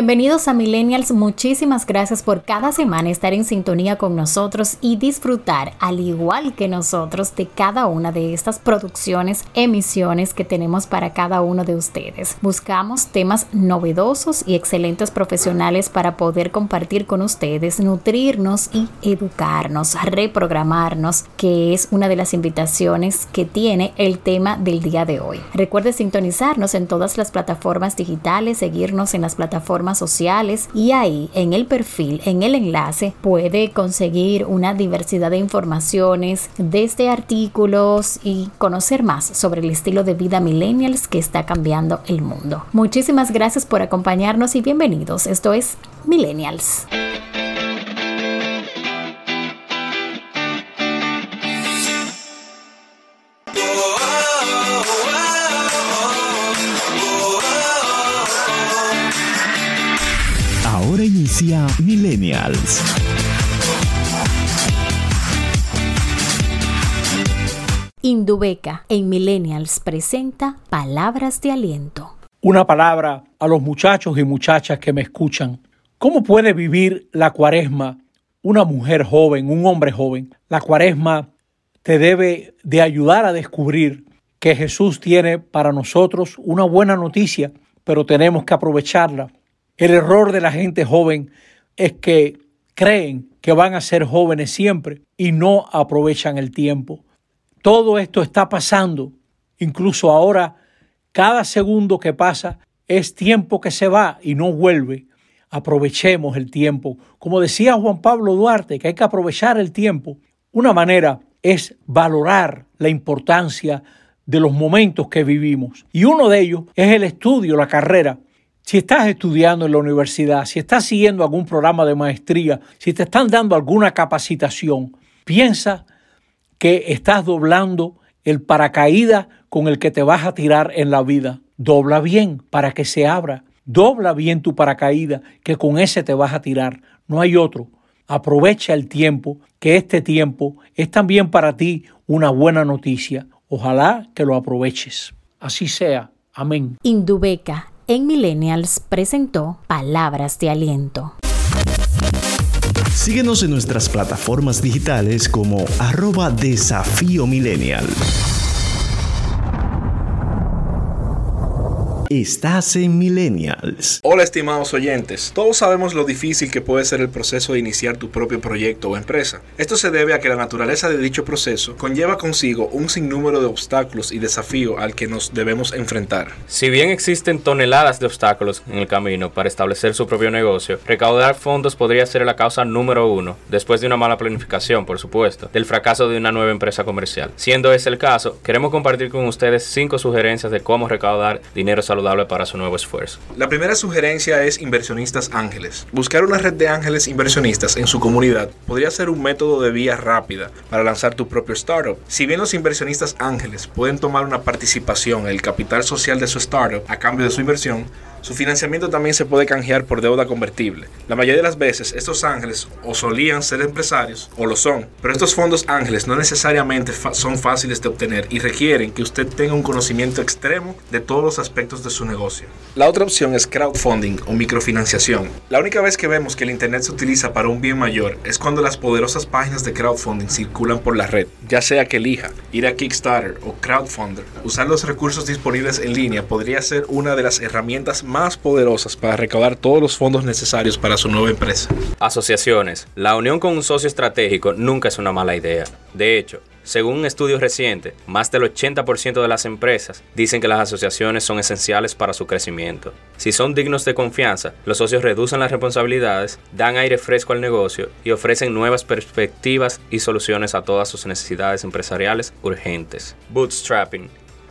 Bienvenidos a Millennials, muchísimas gracias por cada semana estar en sintonía con nosotros y disfrutar, al igual que nosotros, de cada una de estas producciones, emisiones que tenemos para cada uno de ustedes. Buscamos temas novedosos y excelentes profesionales para poder compartir con ustedes, nutrirnos y educarnos, reprogramarnos, que es una de las invitaciones que tiene el tema del día de hoy. Recuerde sintonizarnos en todas las plataformas digitales, seguirnos en las plataformas sociales y ahí en el perfil, en el enlace, puede conseguir una diversidad de informaciones desde artículos y conocer más sobre el estilo de vida millennials que está cambiando el mundo. Muchísimas gracias por acompañarnos y bienvenidos. Esto es Millennials. Millennials. Indubeca en Millennials presenta Palabras de Aliento. Una palabra a los muchachos y muchachas que me escuchan. ¿Cómo puede vivir la cuaresma una mujer joven, un hombre joven? La cuaresma te debe de ayudar a descubrir que Jesús tiene para nosotros una buena noticia, pero tenemos que aprovecharla. El error de la gente joven es que creen que van a ser jóvenes siempre y no aprovechan el tiempo. Todo esto está pasando. Incluso ahora, cada segundo que pasa es tiempo que se va y no vuelve. Aprovechemos el tiempo. Como decía Juan Pablo Duarte, que hay que aprovechar el tiempo. Una manera es valorar la importancia de los momentos que vivimos. Y uno de ellos es el estudio, la carrera. Si estás estudiando en la universidad, si estás siguiendo algún programa de maestría, si te están dando alguna capacitación, piensa que estás doblando el paracaídas con el que te vas a tirar en la vida. Dobla bien para que se abra. Dobla bien tu paracaídas, que con ese te vas a tirar. No hay otro. Aprovecha el tiempo, que este tiempo es también para ti una buena noticia. Ojalá que lo aproveches. Así sea. Amén. Indubeca en Millennials presentó Palabras de Aliento. Síguenos en nuestras plataformas digitales como arroba desafío millennial. Estás en Millennials. Hola estimados oyentes, todos sabemos lo difícil que puede ser el proceso de iniciar tu propio proyecto o empresa. Esto se debe a que la naturaleza de dicho proceso conlleva consigo un sinnúmero de obstáculos y desafíos al que nos debemos enfrentar. Si bien existen toneladas de obstáculos en el camino para establecer su propio negocio, recaudar fondos podría ser la causa número uno, después de una mala planificación, por supuesto, del fracaso de una nueva empresa comercial. Siendo ese el caso, queremos compartir con ustedes cinco sugerencias de cómo recaudar dinero saludable para su nuevo esfuerzo. La primera sugerencia es inversionistas ángeles. Buscar una red de ángeles inversionistas en su comunidad podría ser un método de vía rápida para lanzar tu propio startup. Si bien los inversionistas ángeles pueden tomar una participación en el capital social de su startup a cambio de su inversión, su financiamiento también se puede canjear por deuda convertible. La mayoría de las veces estos ángeles o solían ser empresarios o lo son, pero estos fondos ángeles no necesariamente son fáciles de obtener y requieren que usted tenga un conocimiento extremo de todos los aspectos de su negocio. La otra opción es crowdfunding o microfinanciación. La única vez que vemos que el Internet se utiliza para un bien mayor es cuando las poderosas páginas de crowdfunding circulan por la red, ya sea que elija ir a Kickstarter o Crowdfunder. Usar los recursos disponibles en línea podría ser una de las herramientas más poderosas para recaudar todos los fondos necesarios para su nueva empresa. Asociaciones. La unión con un socio estratégico nunca es una mala idea. De hecho, según un estudio reciente, más del 80% de las empresas dicen que las asociaciones son esenciales para su crecimiento. Si son dignos de confianza, los socios reducen las responsabilidades, dan aire fresco al negocio y ofrecen nuevas perspectivas y soluciones a todas sus necesidades empresariales urgentes. Bootstrapping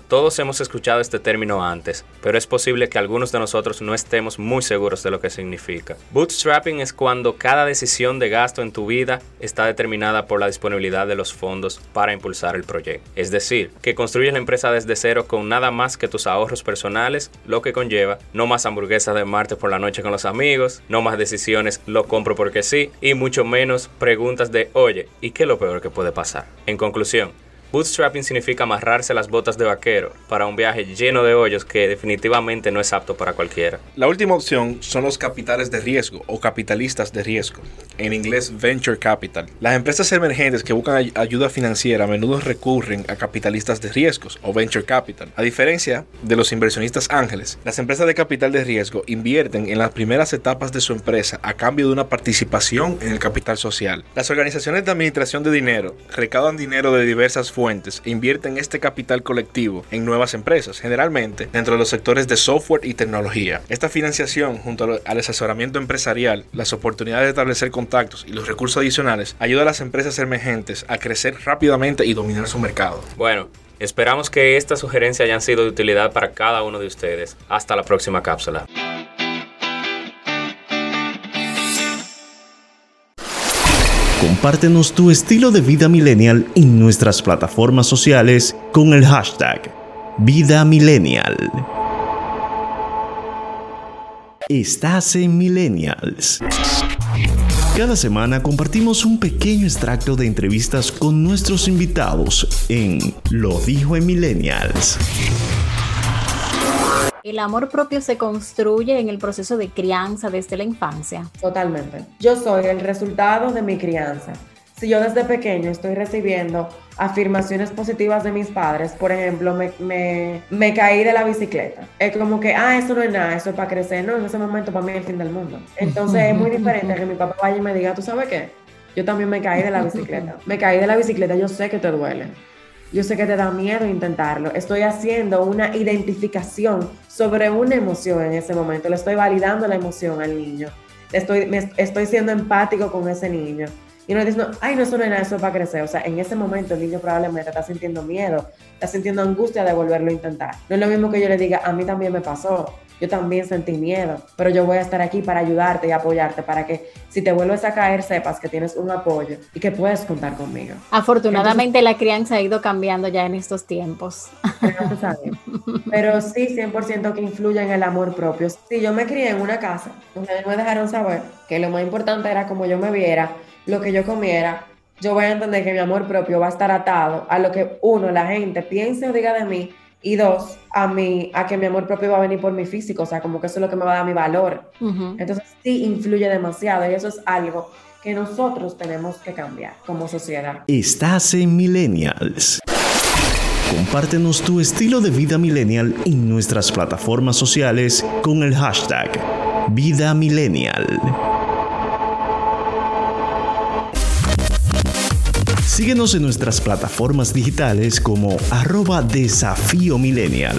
Todos hemos escuchado este término antes, pero es posible que algunos de nosotros no estemos muy seguros de lo que significa. Bootstrapping es cuando cada decisión de gasto en tu vida está determinada por la disponibilidad de los fondos para impulsar el proyecto. Es decir, que construyes la empresa desde cero con nada más que tus ahorros personales, lo que conlleva no más hamburguesas de martes por la noche con los amigos, no más decisiones lo compro porque sí, y mucho menos preguntas de oye, ¿y qué es lo peor que puede pasar? En conclusión, Bootstrapping significa amarrarse las botas de vaquero para un viaje lleno de hoyos que definitivamente no es apto para cualquiera. La última opción son los capitales de riesgo o capitalistas de riesgo, en inglés venture capital. Las empresas emergentes que buscan ayuda financiera a menudo recurren a capitalistas de riesgos o venture capital. A diferencia de los inversionistas ángeles, las empresas de capital de riesgo invierten en las primeras etapas de su empresa a cambio de una participación en el capital social. Las organizaciones de administración de dinero recaudan dinero de diversas fuentes e invierten este capital colectivo en nuevas empresas, generalmente dentro de los sectores de software y tecnología. Esta financiación, junto al asesoramiento empresarial, las oportunidades de establecer contactos y los recursos adicionales, ayuda a las empresas emergentes a crecer rápidamente y dominar su mercado. Bueno, esperamos que estas sugerencias hayan sido de utilidad para cada uno de ustedes. Hasta la próxima cápsula. Compártenos tu estilo de vida millennial en nuestras plataformas sociales con el hashtag Vida Millennial. Estás en Millennials. Cada semana compartimos un pequeño extracto de entrevistas con nuestros invitados en Lo dijo en Millennials. El amor propio se construye en el proceso de crianza desde la infancia. Totalmente. Yo soy el resultado de mi crianza. Si yo desde pequeño estoy recibiendo afirmaciones positivas de mis padres, por ejemplo, me, me, caí de la bicicleta. Es como que, ah, eso no es nada, eso es para crecer. No, en ese momento para mí es el fin del mundo. Entonces es muy diferente que mi papá vaya y me diga, ¿tú sabes qué? Yo también me caí de la bicicleta. Me caí de la bicicleta, yo sé que te duele. Yo sé que te da miedo intentarlo. Estoy haciendo una identificación sobre una emoción en ese momento. Le estoy validando la emoción al niño. Estoy, estoy siendo empático con ese niño. Y no dice, ay, no, eso no es nada, eso para crecer. O sea, en ese momento el niño probablemente está sintiendo miedo, está sintiendo angustia de volverlo a intentar. No es lo mismo que yo le diga, a mí también me pasó yo también sentí miedo, pero yo voy a estar aquí para ayudarte y apoyarte para que si te vuelves a caer sepas que tienes un apoyo y que puedes contar conmigo. Afortunadamente la crianza ha ido cambiando ya en estos tiempos. Pero sí, 100% que influye en el amor propio. Si yo me crié en una casa donde me dejaron saber que lo más importante era como yo me viera, lo que yo comiera, yo voy a entender que mi amor propio va a estar atado a lo que uno, la gente, piense o diga de mí y dos, a mí, a que mi amor propio va a venir por mi físico, o sea, como que eso es lo que me va a dar mi valor. Entonces sí influye demasiado y eso es algo que nosotros tenemos que cambiar como sociedad. Estás en Millennials. Compártenos tu estilo de vida millennial en nuestras plataformas sociales con el hashtag Vida Millennial. Síguenos en nuestras plataformas digitales como arroba desafío millennial.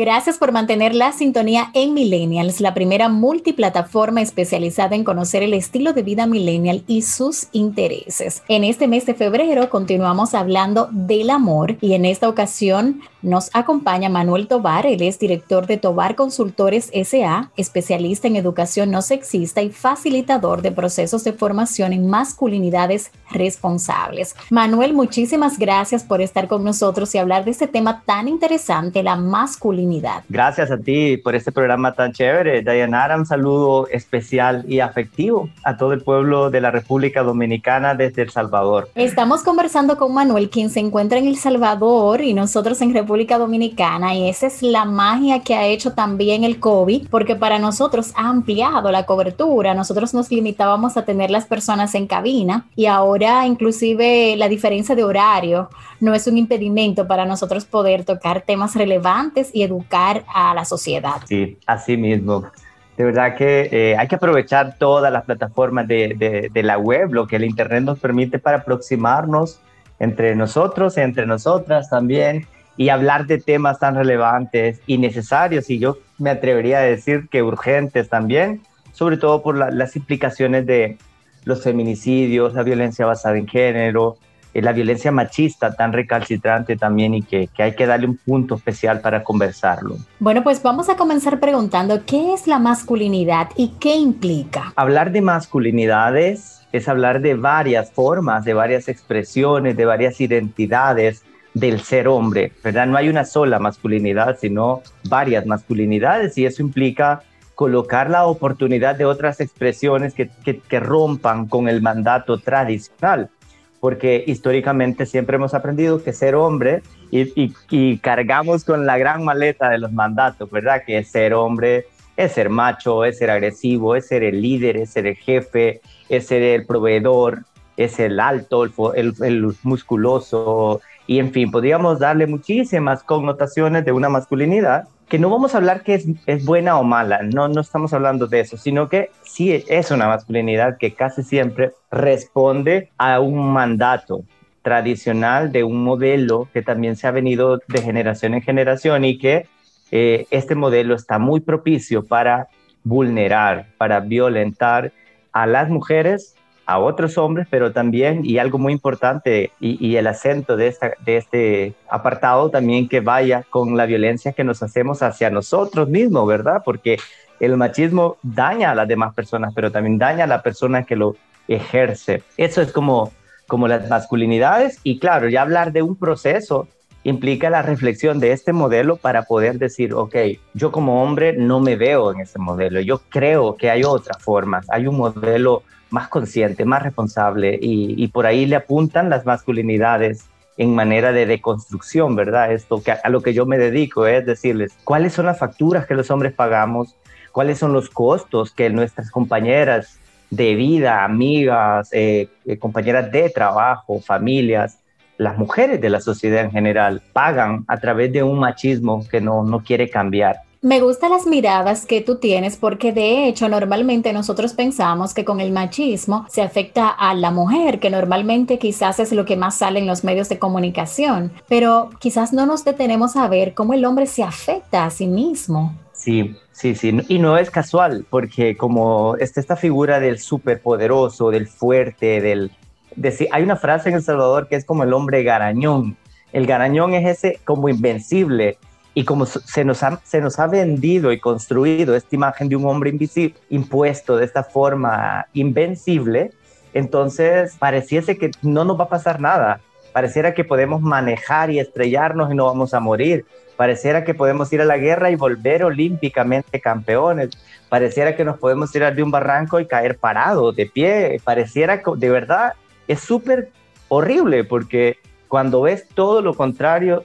Gracias por mantener la sintonía en Millennials, la primera multiplataforma especializada en conocer el estilo de vida millennial y sus intereses. En este mes de febrero continuamos hablando del amor y en esta ocasión nos acompaña Manuel Tobar, él es director de Tobar Consultores SA, especialista en educación no sexista y facilitador de procesos de formación en masculinidades responsables. Manuel, muchísimas gracias por estar con nosotros y hablar de este tema tan interesante, la masculinidad Gracias a ti por este programa tan chévere. Dayanara, un saludo especial y afectivo a todo el pueblo de la República Dominicana desde El Salvador. Estamos conversando con Manuel, quien se encuentra en El Salvador y nosotros en República Dominicana. Y esa es la magia que ha hecho también el COVID, porque para nosotros ha ampliado la cobertura. Nosotros nos limitábamos a tener las personas en cabina y ahora inclusive la diferencia de horario no es un impedimento para nosotros poder tocar temas relevantes y educar a la sociedad. Sí, así mismo. De verdad que eh, hay que aprovechar todas las plataformas de, de, la web, lo que el Internet nos permite para aproximarnos entre nosotros, entre nosotras también, y hablar de temas tan relevantes y necesarios, y yo me atrevería a decir que urgentes también, sobre todo por las implicaciones de los feminicidios, la violencia basada en género, eh, la violencia machista tan recalcitrante también y que, que hay que darle un punto especial para conversarlo. Bueno, pues vamos a comenzar preguntando, ¿qué es la masculinidad y qué implica? Hablar de masculinidades es hablar de varias formas, de varias expresiones, de varias identidades del ser hombre, ¿verdad? No hay una sola masculinidad, sino varias masculinidades y eso implica colocar la oportunidad de otras expresiones que, que, rompan con el mandato tradicional, porque históricamente siempre hemos aprendido que ser hombre y, y, cargamos con la gran maleta de los mandatos, ¿verdad? Que ser hombre es ser macho, es ser agresivo, es ser el líder, es ser el jefe, es ser el proveedor, es el alto, el, el musculoso, y en fin, podríamos darle muchísimas connotaciones de una masculinidad que no vamos a hablar que es, es, buena o mala, no, no estamos hablando de eso, sino que sí es una masculinidad que casi siempre responde a un mandato tradicional de un modelo que también se ha venido de generación en generación y que eh, este modelo está muy propicio para vulnerar, para violentar a las mujeres a otros hombres, pero también, y algo muy importante, y, el acento de, esta, de este apartado también que vaya con la violencia que nos hacemos hacia nosotros mismos, ¿verdad? Porque el machismo daña a las demás personas, pero también daña a la persona que lo ejerce. Eso es como, como las masculinidades, y claro, ya hablar de un proceso implica la reflexión de este modelo para poder decir, ok, yo como hombre no me veo en ese modelo, yo creo que hay otras formas, hay un modelo más consciente, más responsable y, por ahí le apuntan las masculinidades en manera de deconstrucción, ¿verdad? Esto que a, lo que yo me dedico es decirles cuáles son las facturas que los hombres pagamos, cuáles son los costos que nuestras compañeras de vida, amigas, eh, eh, compañeras de trabajo, familias, las mujeres de la sociedad en general pagan a través de un machismo que no, no quiere cambiar. Me gustan las miradas que tú tienes porque de hecho normalmente nosotros pensamos que con el machismo se afecta a la mujer, que normalmente quizás es lo que más sale en los medios de comunicación, pero quizás no nos detenemos a ver cómo el hombre se afecta a sí mismo. Sí, sí, sí, y no es casual porque como está esta figura del superpoderoso, del fuerte, del... De, hay una frase en El Salvador que es como el hombre garañón. El garañón es ese como invencible, y como se nos, ha, se nos ha vendido y construido esta imagen de un hombre invisible, impuesto de esta forma invencible, entonces pareciese que no nos va a pasar nada. Pareciera que podemos manejar y estrellarnos y no vamos a morir. Pareciera que podemos ir a la guerra y volver olímpicamente campeones. Pareciera que nos podemos tirar de un barranco y caer parados, de pie. Pareciera de verdad es súper horrible porque cuando ves todo lo contrario,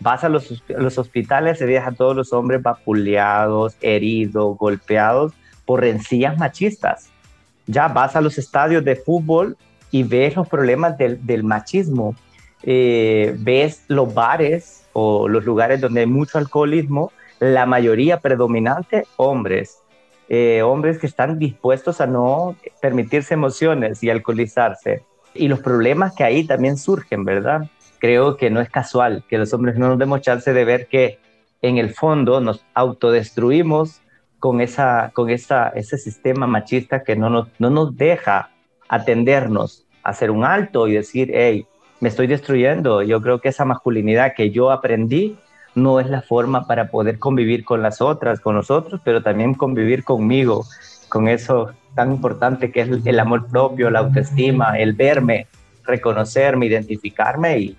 Vas a los, hospitales y ves a todos los hombres vapuleados, heridos, golpeados por rencillas machistas. Ya vas a los estadios de fútbol y ves los problemas del, del machismo. Eh, ves los bares o los lugares donde hay mucho alcoholismo, la mayoría predominante hombres. Eh, hombres que están dispuestos a no permitirse emociones y alcoholizarse. Y los problemas que ahí también surgen, ¿verdad? creo que no es casual que los hombres no nos demos chance de ver que en el fondo nos autodestruimos con, esa, con esa, ese sistema machista que no nos, no nos deja atendernos, hacer un alto y decir, hey, me estoy destruyendo. Yo creo que esa masculinidad que yo aprendí no es la forma para poder convivir con las otras, con nosotros, pero también convivir conmigo, con eso tan importante que es el amor propio, la autoestima, el verme, reconocerme, identificarme y,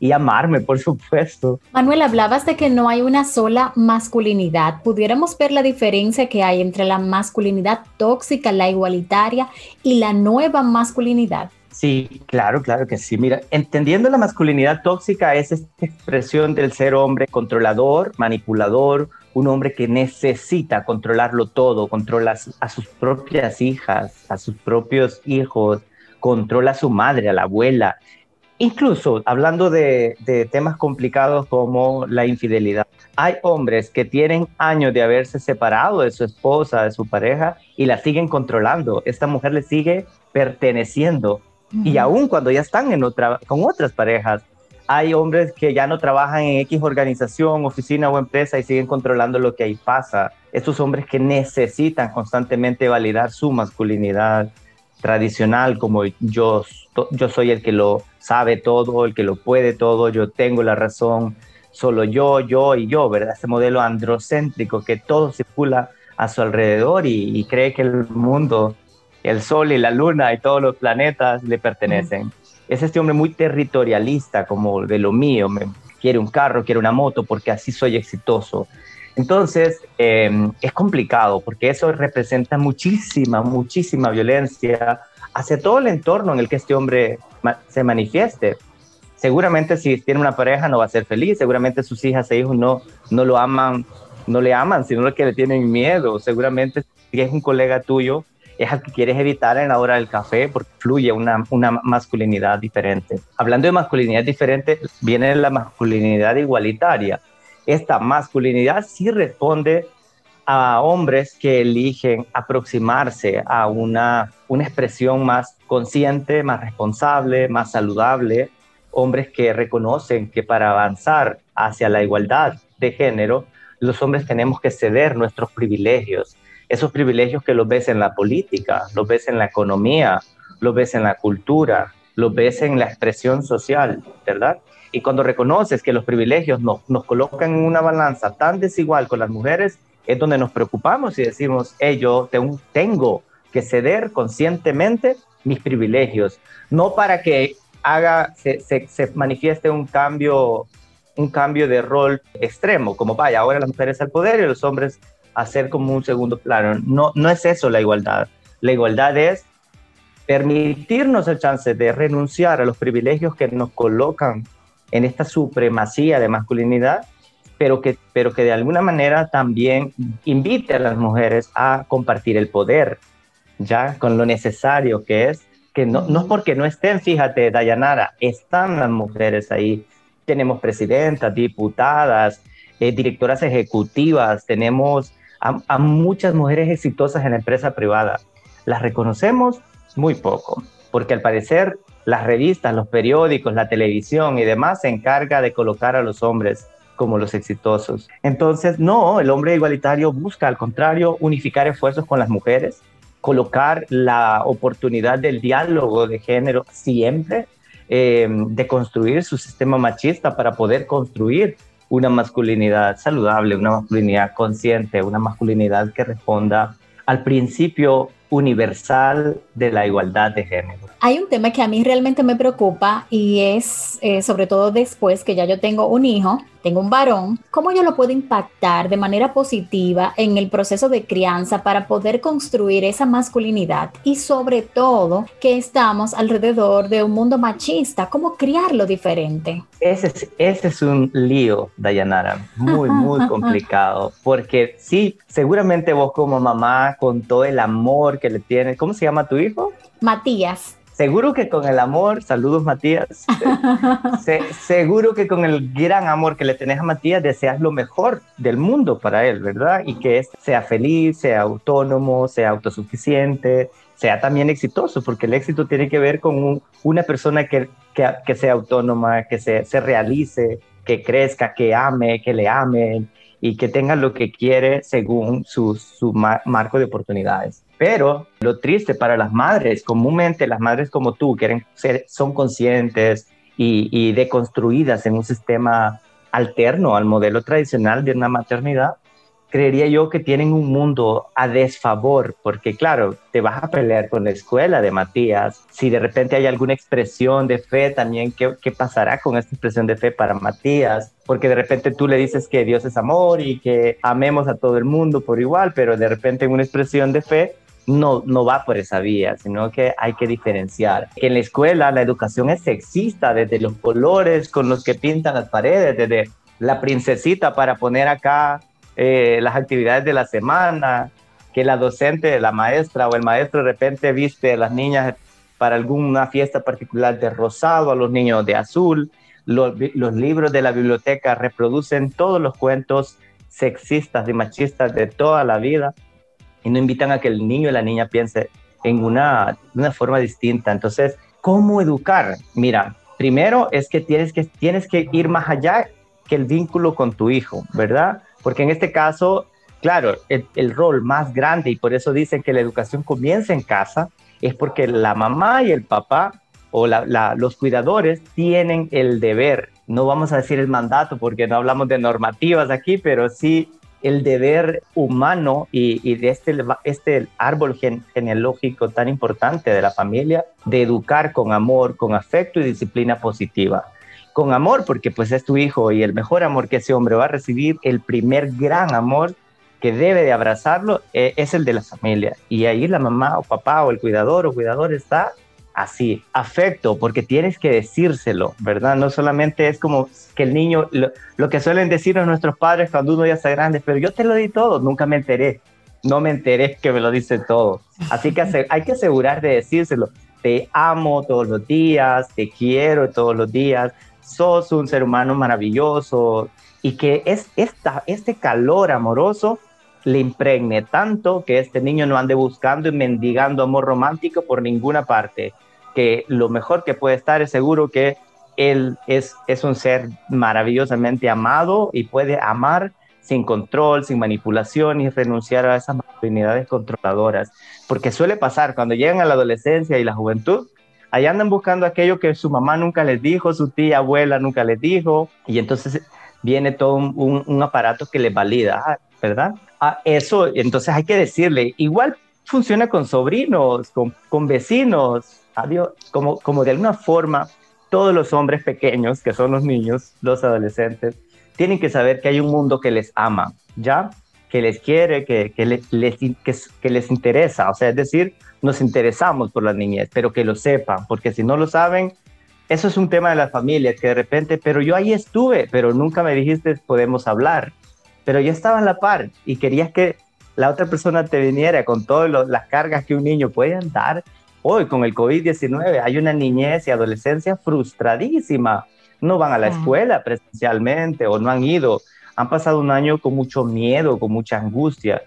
y amarme, por supuesto. Manuel, hablabas de que no hay una sola masculinidad. ¿Pudiéramos ver la diferencia que hay entre la masculinidad tóxica, la igualitaria y la nueva masculinidad? Sí, claro, claro que sí. Mira, entendiendo la masculinidad tóxica es esta expresión del ser hombre controlador, manipulador, un hombre que necesita controlarlo todo, controla a sus propias hijas, a sus propios hijos, controla a su madre, a la abuela, Incluso hablando de, temas complicados como la infidelidad, hay hombres que tienen años de haberse separado de su esposa, de su pareja, y la siguen controlando. Esta mujer le sigue perteneciendo. Y aún cuando ya están en otra, con otras parejas, hay hombres que ya no trabajan en X organización, oficina o empresa y siguen controlando lo que ahí pasa. Estos hombres que necesitan constantemente validar su masculinidad, tradicional, como yo, yo soy el que lo sabe todo, el que lo puede todo, yo tengo la razón, solo yo, yo y yo, ¿verdad? Ese modelo androcéntrico que todo circula a su alrededor y, cree que el mundo, el sol y la luna y todos los planetas le pertenecen. Es este hombre muy territorialista, como de lo mío, me, quiere un carro, quiere una moto, porque así soy exitoso. Entonces, em, es complicado porque eso representa muchísima, muchísima violencia hacia todo el entorno en el que este hombre se manifieste. Seguramente si tiene una pareja no va a ser feliz, seguramente sus hijas e hijos no, no lo aman, no le aman, sino que le tienen miedo. Seguramente si es un colega tuyo, es al que quieres evitar en la hora del café porque fluye una, una masculinidad diferente. Hablando de masculinidad diferente, viene la masculinidad igualitaria esta masculinidad sí responde a hombres que eligen aproximarse a una, una expresión más consciente, más responsable, más saludable, hombres que reconocen que para avanzar hacia la igualdad de género, los hombres tenemos que ceder nuestros privilegios, esos privilegios que los ves en la política, los ves en la economía, los ves en la cultura, los ves en la expresión social, ¿verdad? Y cuando reconoces que los privilegios nos, nos colocan en una balanza tan desigual con las mujeres, es donde nos preocupamos y decimos, hey, yo tengo, que ceder conscientemente mis privilegios, no para que haga, se, se, se, manifieste un cambio, un cambio de rol extremo, como vaya, ahora las mujeres al poder y los hombres a ser como un segundo plano. No, no es eso la igualdad. La igualdad es permitirnos el chance de renunciar a los privilegios que nos colocan en esta supremacía de masculinidad, pero que, pero que de alguna manera también invite a las mujeres a compartir el poder, ya con lo necesario que es, que no, no es porque no estén, fíjate, Dayanara, están las mujeres ahí. Tenemos presidentas, diputadas, eh, directoras ejecutivas, tenemos a, muchas mujeres exitosas en la empresa privada. Las reconocemos muy poco, porque al parecer las revistas, los periódicos, la televisión y demás se encarga de colocar a los hombres como los exitosos. Entonces, no, el hombre igualitario busca, al contrario, unificar esfuerzos con las mujeres, colocar la oportunidad del diálogo de género siempre, eh, de construir su sistema machista para poder construir una masculinidad saludable, una masculinidad consciente, una masculinidad que responda al principio universal de la igualdad de género. Hay un tema que a mí realmente me preocupa y es eh, sobre todo después que ya yo tengo un hijo, tengo un varón, ¿cómo yo lo puedo impactar de manera positiva en el proceso de crianza para poder construir esa masculinidad? Y sobre todo que estamos alrededor de un mundo machista, ¿cómo criarlo diferente? Ese es, ese es un lío, Dayanara, muy, muy complicado, porque sí, seguramente vos como mamá, con todo el amor que le tienes, ¿cómo se llama tu hijo? Matías. Seguro que con el amor, saludos Matías, seguro que con el gran amor que le tenés a Matías deseas lo mejor del mundo para él, ¿verdad? Y que sea feliz, sea autónomo, sea autosuficiente, sea también exitoso, porque el éxito tiene que ver con una persona que, que, sea autónoma, que se, se realice, que crezca, que ame, que le amen y que tenga lo que quiere según su, su marco de oportunidades. Pero lo triste para las madres, comúnmente las madres como tú quieren ser, son conscientes y, y deconstruidas en un sistema alterno al modelo tradicional de una maternidad, creería yo que tienen un mundo a desfavor, porque claro, te vas a pelear con la escuela de Matías. Si de repente hay alguna expresión de fe también, ¿qué, ¿qué, pasará con esta expresión de fe para Matías? Porque de repente tú le dices que Dios es amor y que amemos a todo el mundo por igual, pero de repente en una expresión de fe no, no va por esa vía, sino que hay que diferenciar. Que en la escuela la educación es sexista, desde los colores con los que pintan las paredes, desde la princesita para poner acá eh, las actividades de la semana, que la docente, la maestra o el maestro de repente viste a las niñas para alguna fiesta particular de rosado, a los niños de azul. Los, libros de la biblioteca reproducen todos los cuentos sexistas y machistas de toda la vida y no invitan a que el niño y la niña piense en una, una forma distinta. Entonces, ¿cómo educar? Mira, primero es que tienes que, tienes que ir más allá que el vínculo con tu hijo, ¿verdad? Porque en este caso, claro, el, el rol más grande, y por eso dicen que la educación comienza en casa, es porque la mamá y el papá o los cuidadores tienen el deber, no vamos a decir el mandato porque no hablamos de normativas aquí, pero sí el deber humano y, de este, este árbol genealógico tan importante de la familia, de educar con amor, con afecto y disciplina positiva. Con amor, porque pues es tu hijo y el mejor amor que ese hombre va a recibir, el primer gran amor que debe de abrazarlo eh, es el de la familia. Y ahí la mamá o papá o el cuidador o cuidador está así, afecto, porque tienes que decírselo, ¿verdad? No solamente es como que el niño, lo, que suelen decir nuestros padres cuando uno ya está grande, pero yo te lo di todo, nunca me enteré, no me enteré que me lo dice todo. Así que hay que asegurar de decírselo, te amo todos los días, te quiero todos los días, sos un ser humano maravilloso y que es esta, este calor amoroso le impregne tanto que este niño no ande buscando y mendigando amor romántico por ninguna parte, que lo mejor que puede estar es seguro que él es, es un ser maravillosamente amado y puede amar sin control, sin manipulación y renunciar a esas masculinidades controladoras. Porque suele pasar cuando llegan a la adolescencia y la juventud, ahí andan buscando aquello que su mamá nunca les dijo, su tía, abuela nunca les dijo, y entonces viene todo un, aparato que les valida, ah, ¿verdad? Ah, eso, entonces hay que decirle, igual funciona con sobrinos, con, con vecinos, adiós, como, como de alguna forma todos los hombres pequeños, que son los niños, los adolescentes, tienen que saber que hay un mundo que les ama, ¿ya? Que les quiere, que, que, les, que, les interesa, o sea, es decir, nos interesamos por las niñez, pero que lo sepan, porque si no lo saben, eso es un tema de la familia, que de repente, pero yo ahí estuve, pero nunca me dijiste podemos hablar, pero yo estaba en la par y querías que la otra persona te viniera con todas las cargas que un niño puede andar Hoy con el COVID-19 hay una niñez y adolescencia frustradísima. No van a la escuela presencialmente o no han ido. Han pasado un año con mucho miedo, con mucha angustia.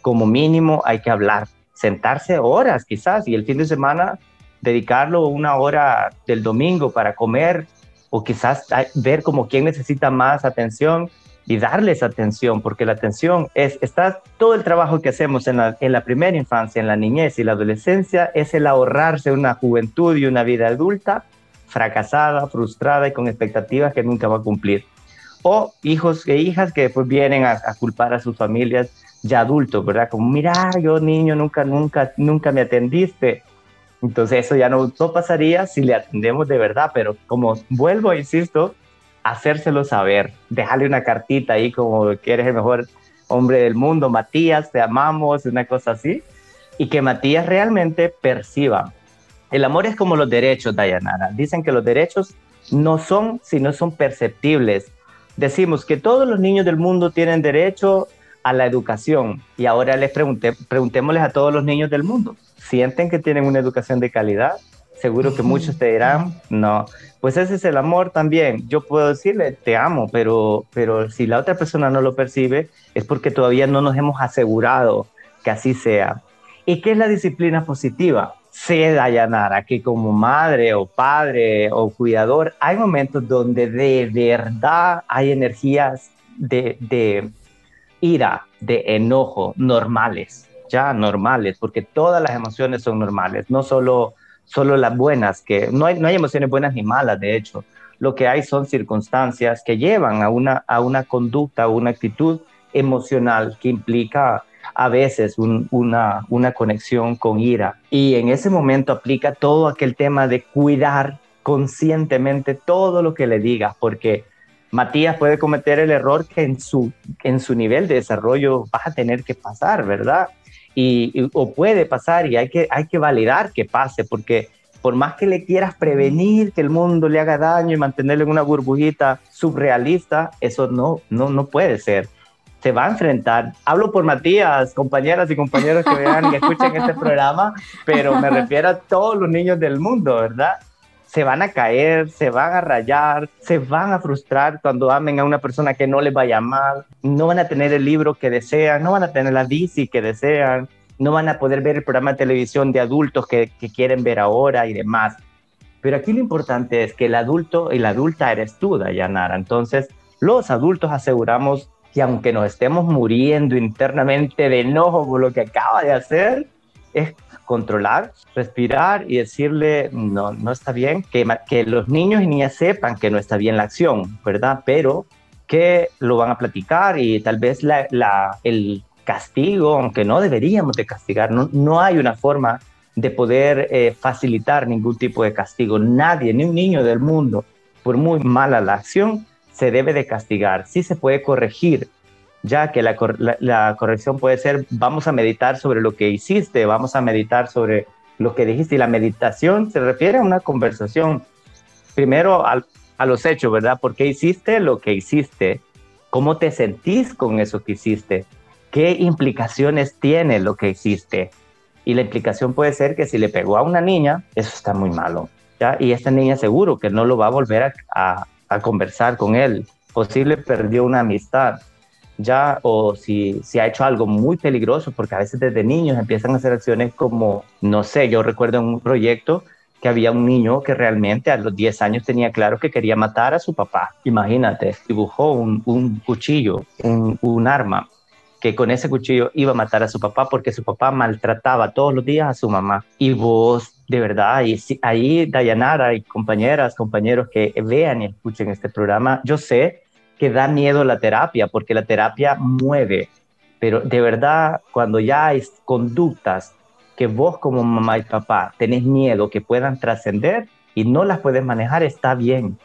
Como mínimo hay que hablar, sentarse horas quizás y el fin de semana dedicarlo una hora del domingo para comer o quizás ver como quién necesita más atención y darles atención, porque la atención es, está todo el trabajo que hacemos en la, en la primera infancia, en la niñez y la adolescencia, es el ahorrarse una juventud y una vida adulta fracasada, frustrada y con expectativas que nunca va a cumplir. O hijos e hijas que después vienen a, culpar a sus familias ya adultos, ¿verdad? Como, mira, yo niño nunca, nunca, nunca me atendiste. Entonces eso ya no, no pasaría si le atendemos de verdad, pero como vuelvo, insisto, hacérselo saber, dejarle una cartita ahí como que eres el mejor hombre del mundo, Matías, te amamos, una cosa así, y que Matías realmente perciba. El amor es como los derechos, Dayanara. Dicen que los derechos no son, sino son perceptibles. Decimos que todos los niños del mundo tienen derecho a la educación y ahora les pregunté, preguntémosles a todos los niños del mundo, ¿sienten que tienen una educación de calidad? Seguro que muchos te dirán, no, pues ese es el amor también. Yo puedo decirle, te amo, pero, pero si la otra persona no lo percibe, es porque todavía no nos hemos asegurado que así sea. ¿Y qué es la disciplina positiva? Sé, Dayanara, que como madre o padre o cuidador, hay momentos donde de verdad hay energías de, de ira, de enojo, normales, ya normales, porque todas las emociones son normales, no solo solo las buenas, que no hay, no hay emociones buenas ni malas, de hecho. Lo que hay son circunstancias que llevan a una, a una conducta, a una actitud emocional que implica a veces una, una conexión con ira. Y en ese momento aplica todo aquel tema de cuidar conscientemente todo lo que le digas, porque Matías puede cometer el error que en su, en su nivel de desarrollo vas a tener que pasar, ¿verdad? y, o puede pasar y hay que, hay que validar que pase, porque por más que le quieras prevenir que el mundo le haga daño y mantenerlo en una burbujita surrealista, eso no, no, no puede ser. Se va a enfrentar. Hablo por Matías, compañeras y compañeros que vean y escuchen este programa, pero me refiero a todos los niños del mundo, ¿verdad? se van a caer, se van a rayar, se van a frustrar cuando amen a una persona que no les vaya mal, no van a tener el libro que desean, no van a tener la bici que desean, no van a poder ver el programa de televisión de adultos que, quieren ver ahora y demás. Pero aquí lo importante es que el adulto y la adulta eres tú, Dayanara. Entonces, los adultos aseguramos que aunque nos estemos muriendo internamente de enojo por lo que acaba de hacer, es controlar, respirar y decirle, no, no está bien, que, que los niños y niñas sepan que no está bien la acción, ¿verdad? Pero que lo van a platicar y tal vez la, el castigo, aunque no deberíamos de castigar, no, no hay una forma de poder eh, facilitar ningún tipo de castigo. Nadie, ni un niño del mundo, por muy mala la acción, se debe de castigar. Sí se puede corregir, ya que la, la, corrección puede ser, vamos a meditar sobre lo que hiciste, vamos a meditar sobre lo que dijiste. Y la meditación se refiere a una conversación, primero a los hechos, ¿verdad? ¿Por qué hiciste lo que hiciste? ¿Cómo te sentís con eso que hiciste? ¿Qué implicaciones tiene lo que hiciste? Y la implicación puede ser que si le pegó a una niña, eso está muy malo. ¿ya? Y esta niña seguro que no lo va a volver a, a, conversar con él. Posible perdió una amistad. Ya, o si, si ha hecho algo muy peligroso, porque a veces desde niños empiezan a hacer acciones como, no sé, yo recuerdo un proyecto que había un niño que realmente a los 10 años tenía claro que quería matar a su papá. Imagínate, dibujó un, un cuchillo, un, un arma que con ese cuchillo iba a matar a su papá porque su papá maltrataba todos los días a su mamá. Y vos, de verdad, y ahí Dayanara y compañeras, compañeros que vean y escuchen este programa, yo sé que da miedo la terapia porque la terapia mueve, pero de verdad, cuando ya hay conductas que vos como mamá y papá tenés miedo que puedan trascender y no las puedes manejar, está bien.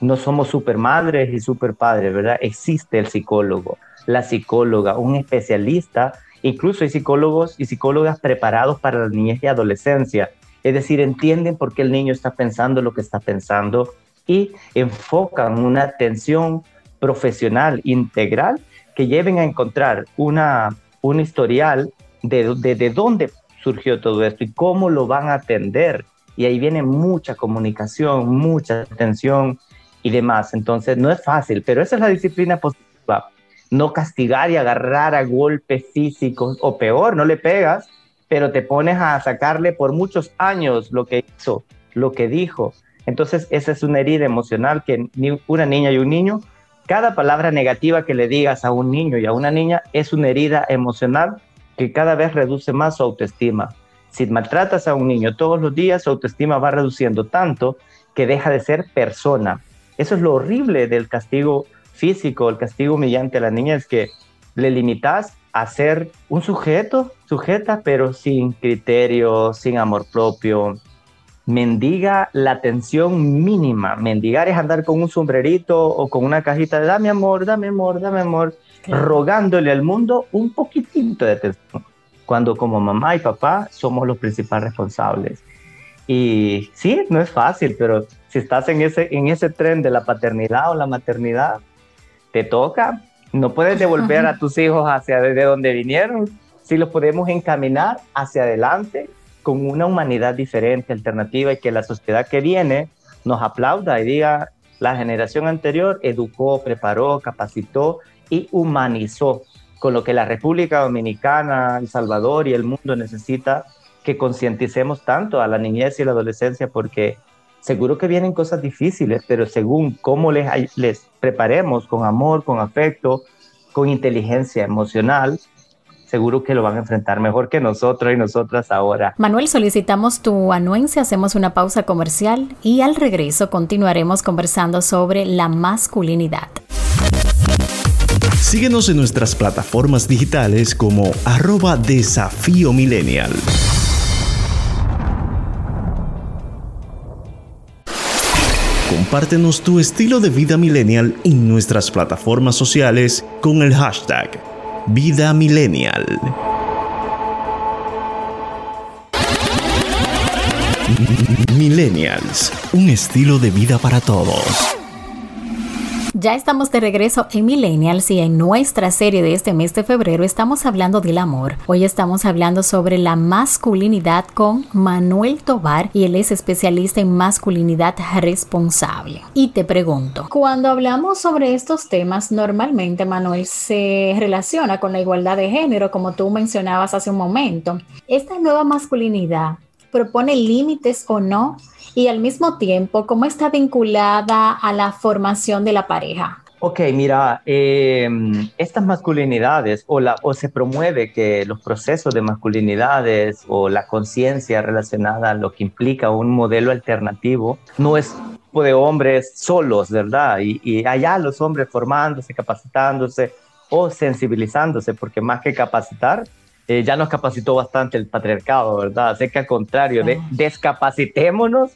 No somos super madres y super padres, ¿verdad? Existe el psicólogo la psicóloga, un especialista, incluso hay psicólogos y psicólogas preparados para la niñez y adolescencia. Es decir, entienden por qué el niño está pensando lo que está pensando y enfocan una atención profesional integral que lleven a encontrar una, un historial de, de, de dónde surgió todo esto y cómo lo van a atender. Y ahí viene mucha comunicación, mucha atención y demás. Entonces, no es fácil, pero esa es la disciplina positiva no castigar y agarrar a golpes físicos, o peor, no le pegas, pero te pones a sacarle por muchos años lo que hizo, lo que dijo. Entonces, esa es una herida emocional que una niña y un niño, cada palabra negativa que le digas a un niño y a una niña es una herida emocional que cada vez reduce más su autoestima. Si maltratas a un niño todos los días, su autoestima va reduciendo tanto que deja de ser persona. Eso es lo horrible del castigo físico, el castigo humillante a la niña es que le limitas a ser un sujeto, sujeta, pero sin criterio, sin amor propio. Mendiga la atención mínima. Mendigar es andar con un sombrerito o con una cajita de dame amor, dame amor, dame amor, rogándole al mundo un poquitito de atención. Cuando como mamá y papá somos los principales responsables. Y sí, no es fácil, pero si estás en ese, en ese tren de la paternidad o la maternidad, te toca. No puedes devolver a tus hijos hacia desde donde vinieron. Sí los podemos encaminar hacia adelante con una humanidad diferente, alternativa y que la sociedad que viene nos aplauda y diga, la generación anterior educó, preparó, capacitó y humanizó, con lo que la República Dominicana, El Salvador y el mundo necesita que concienticemos tanto a la niñez y la adolescencia porque seguro que vienen cosas difíciles, pero según cómo les, les preparemos con amor, con afecto, con inteligencia emocional, seguro que lo van a enfrentar mejor que nosotros y nosotras ahora. Manuel, solicitamos tu anuencia, hacemos una pausa comercial y al regreso continuaremos conversando sobre la masculinidad. Síguenos en nuestras plataformas digitales como arroba desafío millennial. Compártenos tu estilo de vida millennial en nuestras plataformas sociales con el hashtag Vida Millennial. Millennials, un estilo de vida para todos. Ya estamos de regreso en Millennials y en nuestra serie de este mes de febrero estamos hablando del amor. Hoy estamos hablando sobre la masculinidad con Manuel Tobar y él es especialista en masculinidad responsable. Y te pregunto, cuando hablamos sobre estos temas, normalmente Manuel se relaciona con la igualdad de género, como tú mencionabas hace un momento. Esta nueva masculinidad propone límites o no y al mismo tiempo cómo está vinculada a la formación de la pareja. Ok, mira, em, estas masculinidades o se promueve que los procesos de masculinidades o la conciencia relacionada a lo que implica un modelo alternativo no es de hombres solos, ¿verdad? Y, y allá los hombres formándose, capacitándose o sensibilizándose, porque más que capacitar, eh, ya nos capacitó bastante el patriarcado, ¿verdad? Así que al contrario, de, descapacitémonos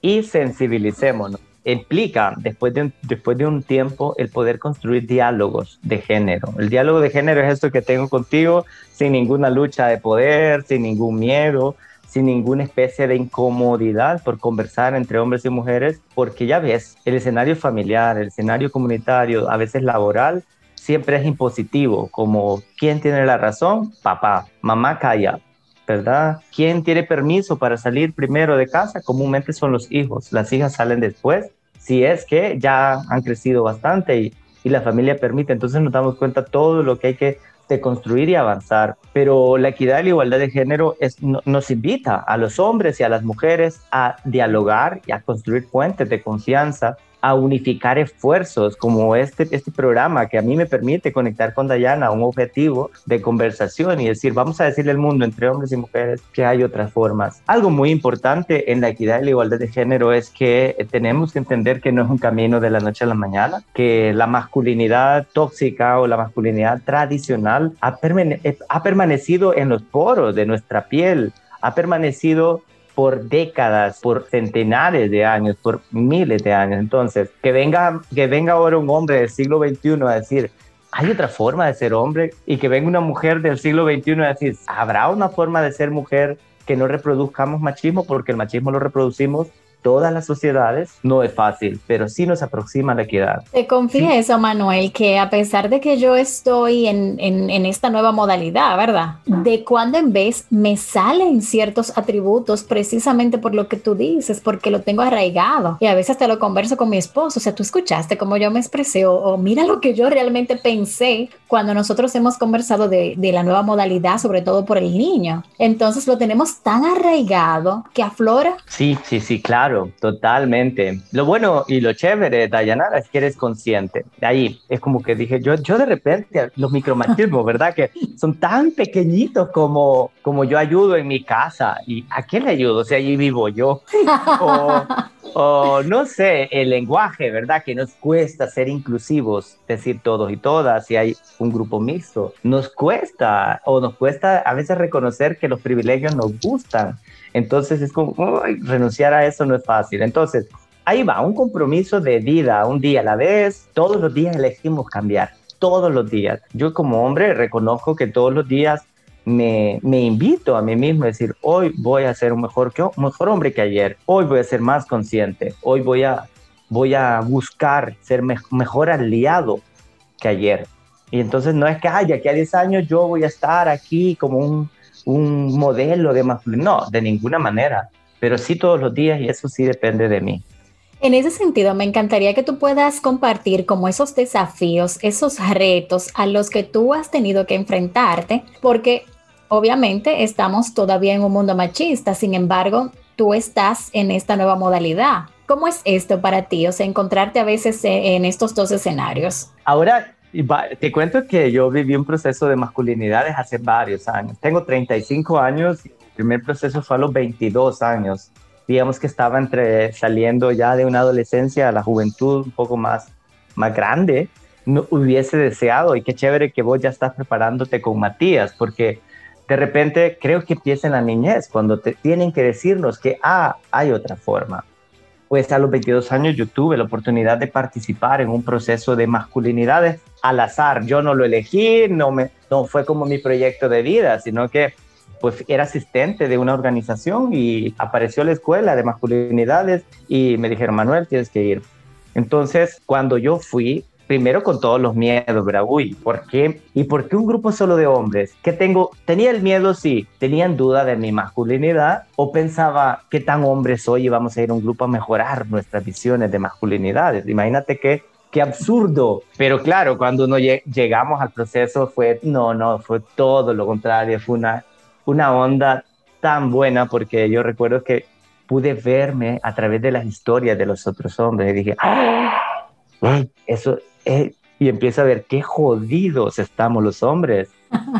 y sensibilicémonos implica, después de, un, después de un tiempo, el poder construir diálogos de género. El diálogo de género es esto que tengo contigo sin ninguna lucha de poder, sin ningún miedo, sin ninguna especie de incomodidad por conversar entre hombres y mujeres, porque ya ves, el escenario familiar, el escenario comunitario, a veces laboral, siempre es impositivo, como ¿quién tiene la razón? Papá, mamá calla, ¿verdad? ¿Quién tiene permiso para salir primero de casa? Comúnmente son los hijos, las hijas salen después, si es que ya han crecido bastante y, y la familia permite, entonces nos damos cuenta todo lo que hay que construir y avanzar. Pero la equidad y la igualdad de género nos invita a los hombres y a las mujeres a dialogar y a construir puentes de confianza a unificar esfuerzos como este, este programa que a mí me permite conectar con Dayana un objetivo de conversación y decir, vamos a decirle al mundo entre hombres y mujeres que hay otras formas. Algo muy importante en la equidad y la igualdad de género es que tenemos que entender que no es un camino de la noche a la mañana, que la masculinidad tóxica o la masculinidad tradicional ha, ha permanecido en los poros de nuestra piel, ha permanecido por décadas, por centenares de años, por miles de años. Entonces, que venga, que venga ahora un hombre del siglo XXI a decir, hay otra forma de ser hombre y que venga una mujer del siglo XXI a decir, ¿habrá una forma de ser mujer que no reproduzcamos machismo? Porque el machismo lo reproducimos todas las sociedades no es fácil, pero sí nos aproxima a la equidad. Te confieso, Manuel, que a pesar de que yo estoy en, en, esta nueva modalidad, ¿verdad? De cuando en vez me salen ciertos atributos precisamente por lo que tú dices, porque lo tengo arraigado. Y a veces te lo converso con mi esposo, o sea, tú escuchaste cómo yo me expresé o, mira lo que yo realmente pensé cuando nosotros hemos conversado de, de la nueva modalidad, sobre todo por el niño. Entonces lo tenemos tan arraigado que aflora. Sí, sí, sí, claro totalmente. Lo bueno y lo chévere, Dayanara, es que eres consciente. De ahí es como que dije, yo, yo de repente, los micromachismos, ¿verdad? Que son tan pequeñitos como, como yo ayudo en mi casa. ¿Y a quién le ayudo? si allí vivo yo. O no sé, el lenguaje, ¿verdad? Que nos cuesta ser inclusivos, decir todos y todas, si hay un grupo mixto. Nos cuesta, o nos cuesta a veces reconocer que los privilegios nos gustan. Entonces es como, renunciar a eso no es fácil. Entonces, ahí va, un compromiso de vida, un día a la vez, todos los días elegimos cambiar, todos los días. Yo como hombre reconozco que todos los días me, me, invito a mí mismo a decir, hoy voy a ser un mejor, que, mejor hombre que ayer, hoy voy a ser más consciente, hoy voy a, voy a buscar ser mejor aliado que ayer. Y entonces no es que, ay, aquí a 10 años yo voy a estar aquí como un un modelo de masculinidad, no, de ninguna manera, pero sí todos los días y eso sí depende de mí. En ese sentido, me encantaría que tú puedas compartir como esos desafíos, esos retos a los que tú has tenido que enfrentarte, porque obviamente estamos todavía en un mundo machista, sin embargo, tú estás en esta nueva modalidad. ¿Cómo es esto para ti? O sea, encontrarte a veces en estos dos escenarios. Ahora, te cuento que yo viví un proceso de masculinidades hace varios años. Tengo 35 años y el primer proceso fue a los 22 años. Digamos que estaba entre saliendo ya de una adolescencia a la juventud un poco más, más grande. No hubiese deseado y qué chévere que vos ya estás preparándote con Matías porque de repente creo que empieza en la niñez cuando te tienen que decirnos que ah, hay otra forma pues a los 22 años yo tuve la oportunidad de participar en un proceso de masculinidades al azar. Yo no lo elegí, no, me, no fue como mi proyecto de vida, sino que pues era asistente de una organización y apareció la escuela de masculinidades y me dijeron, Manuel, tienes que ir. Entonces, cuando yo fui, primero con todos los miedos, ¿verdad? Uy, ¿por qué? ¿Y por qué un grupo solo de hombres? ¿Qué tengo? Tenía el miedo, sí. Tenían duda de mi masculinidad o pensaba qué tan hombre soy y vamos a ir a un grupo a mejorar nuestras visiones de masculinidades. Imagínate que qué absurdo. Pero claro, cuando no llegamos al proceso fue, no, no, fue todo lo contrario, fue una, una onda tan buena porque yo recuerdo que pude verme a través de las historias de los otros hombres y dije, ¡Ah! eso es, y empiezo a ver qué jodidos estamos los hombres.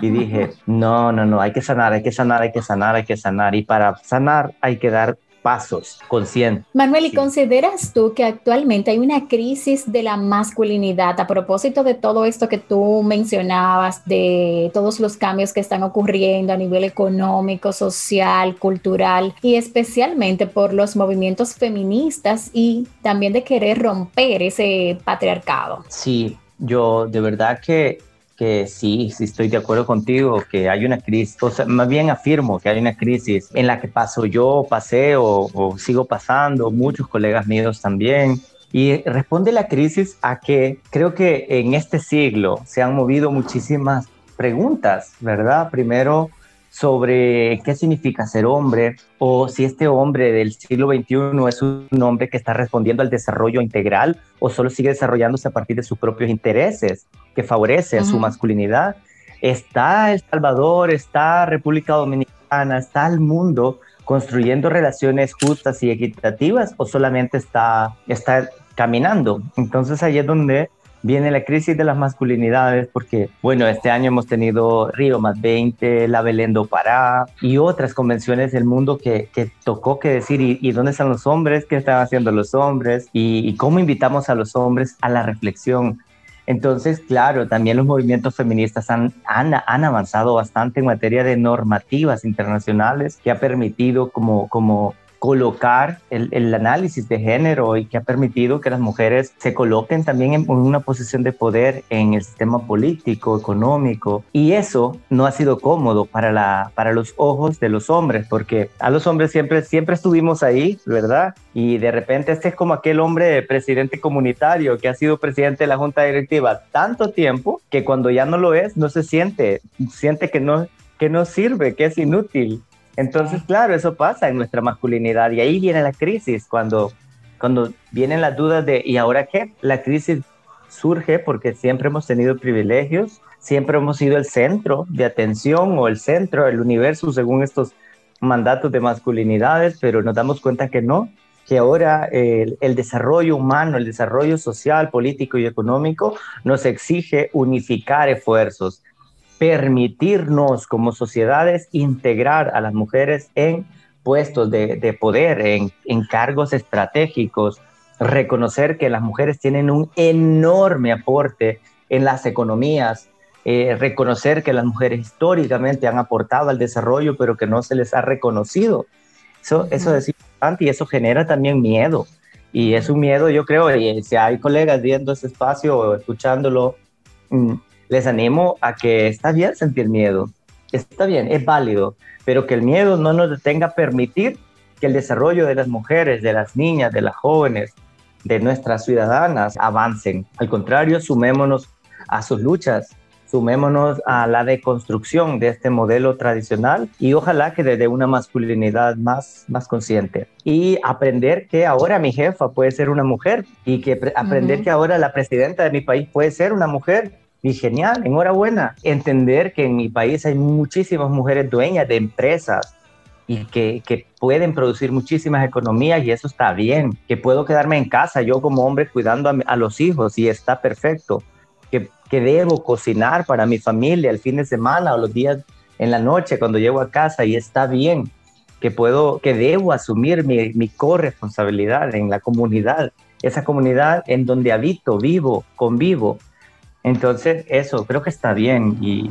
Y dije, no, no, no, hay que sanar, hay que sanar, hay que sanar, hay que sanar. Y para sanar hay que dar pasos conscientes. Manuel, ¿y consideras tú que actualmente hay una crisis de la masculinidad a propósito de todo esto que tú mencionabas, de todos los cambios que están ocurriendo a nivel económico, social, cultural y especialmente por los movimientos feministas y también de querer romper ese patriarcado? Sí, yo de verdad que que sí, sí estoy de acuerdo contigo, que hay una crisis, más bien afirmo que hay una crisis en la que paso yo, pasé o sigo pasando, muchos colegas míos también. Y responde la crisis a que creo que en este siglo se han movido muchísimas preguntas, ¿verdad? Primero, sobre qué significa ser hombre o si este hombre del siglo XXI es un hombre que está respondiendo al desarrollo integral o solo sigue desarrollándose a partir de sus propios intereses que favorece su masculinidad. Está El Salvador, está República Dominicana, está el mundo construyendo relaciones justas y equitativas o solamente está, está caminando. Entonces ahí es donde viene la crisis de las masculinidades porque, bueno, este año hemos tenido Río más 20, la Belén do Pará y otras convenciones del mundo que, que tocó que decir, ¿y, dónde están los hombres? ¿Qué están haciendo los hombres? Y, y cómo invitamos a los hombres a la reflexión. Entonces, claro, también los movimientos feministas han, han, han, avanzado bastante en materia de normativas internacionales que ha permitido como, como colocar el, el, análisis de género y que ha permitido que las mujeres se coloquen también en, una posición de poder en el sistema político, económico. Y eso no ha sido cómodo para, la, para los ojos de los hombres, porque a los hombres siempre, siempre estuvimos ahí, ¿verdad? Y de repente este es como aquel hombre presidente comunitario que ha sido presidente de la junta directiva tanto tiempo que cuando ya no lo es, no se siente, siente que no, que no sirve, que es inútil. Entonces, claro, eso pasa en nuestra masculinidad y ahí viene la crisis, cuando, cuando vienen las dudas de ¿y ahora qué? La crisis surge porque siempre hemos tenido privilegios, siempre hemos sido el centro de atención o el centro del universo según estos mandatos de masculinidades, pero nos damos cuenta que no, que ahora el, el, desarrollo humano, el desarrollo social, político y económico nos exige unificar esfuerzos, permitirnos como sociedades integrar a las mujeres en puestos de, poder, en, cargos estratégicos, reconocer que las mujeres tienen un enorme aporte en las economías, eh, reconocer que las mujeres históricamente han aportado al desarrollo, pero que no se les ha reconocido. Eso, eso es importante y eso genera también miedo. Y es un miedo, yo creo, y si hay colegas viendo este espacio o escuchándolo, mm, les animo a que está bien sentir miedo, está bien, es válido, pero que el miedo no nos detenga a permitir que el desarrollo de las mujeres, de las niñas, de las jóvenes, de nuestras ciudadanas avancen. Al contrario, sumémonos a sus luchas, sumémonos a la deconstrucción de este modelo tradicional y ojalá que desde una masculinidad más, más consciente. Y aprender que ahora mi jefa puede ser una mujer y que aprender que ahora la presidenta de mi país puede ser una mujer y genial, enhorabuena. Entender que en mi país hay muchísimas mujeres dueñas de empresas y que, que, pueden producir muchísimas economías y eso está bien. Que puedo quedarme en casa yo como hombre cuidando a, a los hijos y está perfecto. Que, que, debo cocinar para mi familia el fin de semana o los días en la noche cuando llego a casa y está bien. Que puedo, que debo asumir mi, mi corresponsabilidad en la comunidad, esa comunidad en donde habito, vivo, convivo entonces, eso creo que está bien y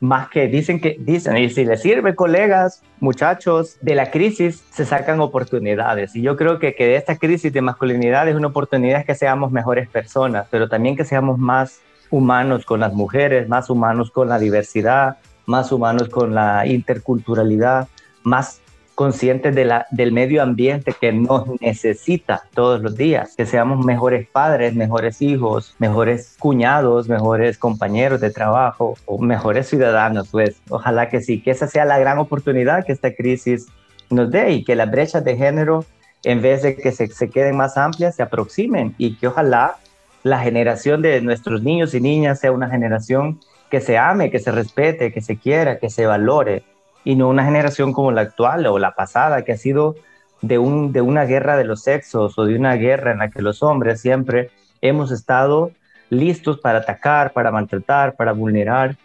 más que dicen que dicen, y si les sirve, colegas, muchachos, de la crisis se sacan oportunidades. Y yo creo que, que de esta crisis de masculinidad es una oportunidad que seamos mejores personas, pero también que seamos más humanos con las mujeres, más humanos con la diversidad, más humanos con la interculturalidad, más conscientes del medio ambiente que nos necesita todos los días, que seamos mejores padres, mejores hijos, mejores cuñados, mejores compañeros de trabajo o mejores ciudadanos, pues. Ojalá que sí, que esa sea la gran oportunidad que esta crisis nos dé y que las brechas de género, en vez de que se, se queden más amplias, se aproximen y que ojalá la generación de nuestros niños y niñas sea una generación que se ame, que se respete, que se quiera, que se valore y no una generación como la actual o la pasada que ha sido de, un, de una guerra de los sexos o de una guerra en la que los hombres siempre hemos estado listos para atacar, para maltratar, para vulnerar.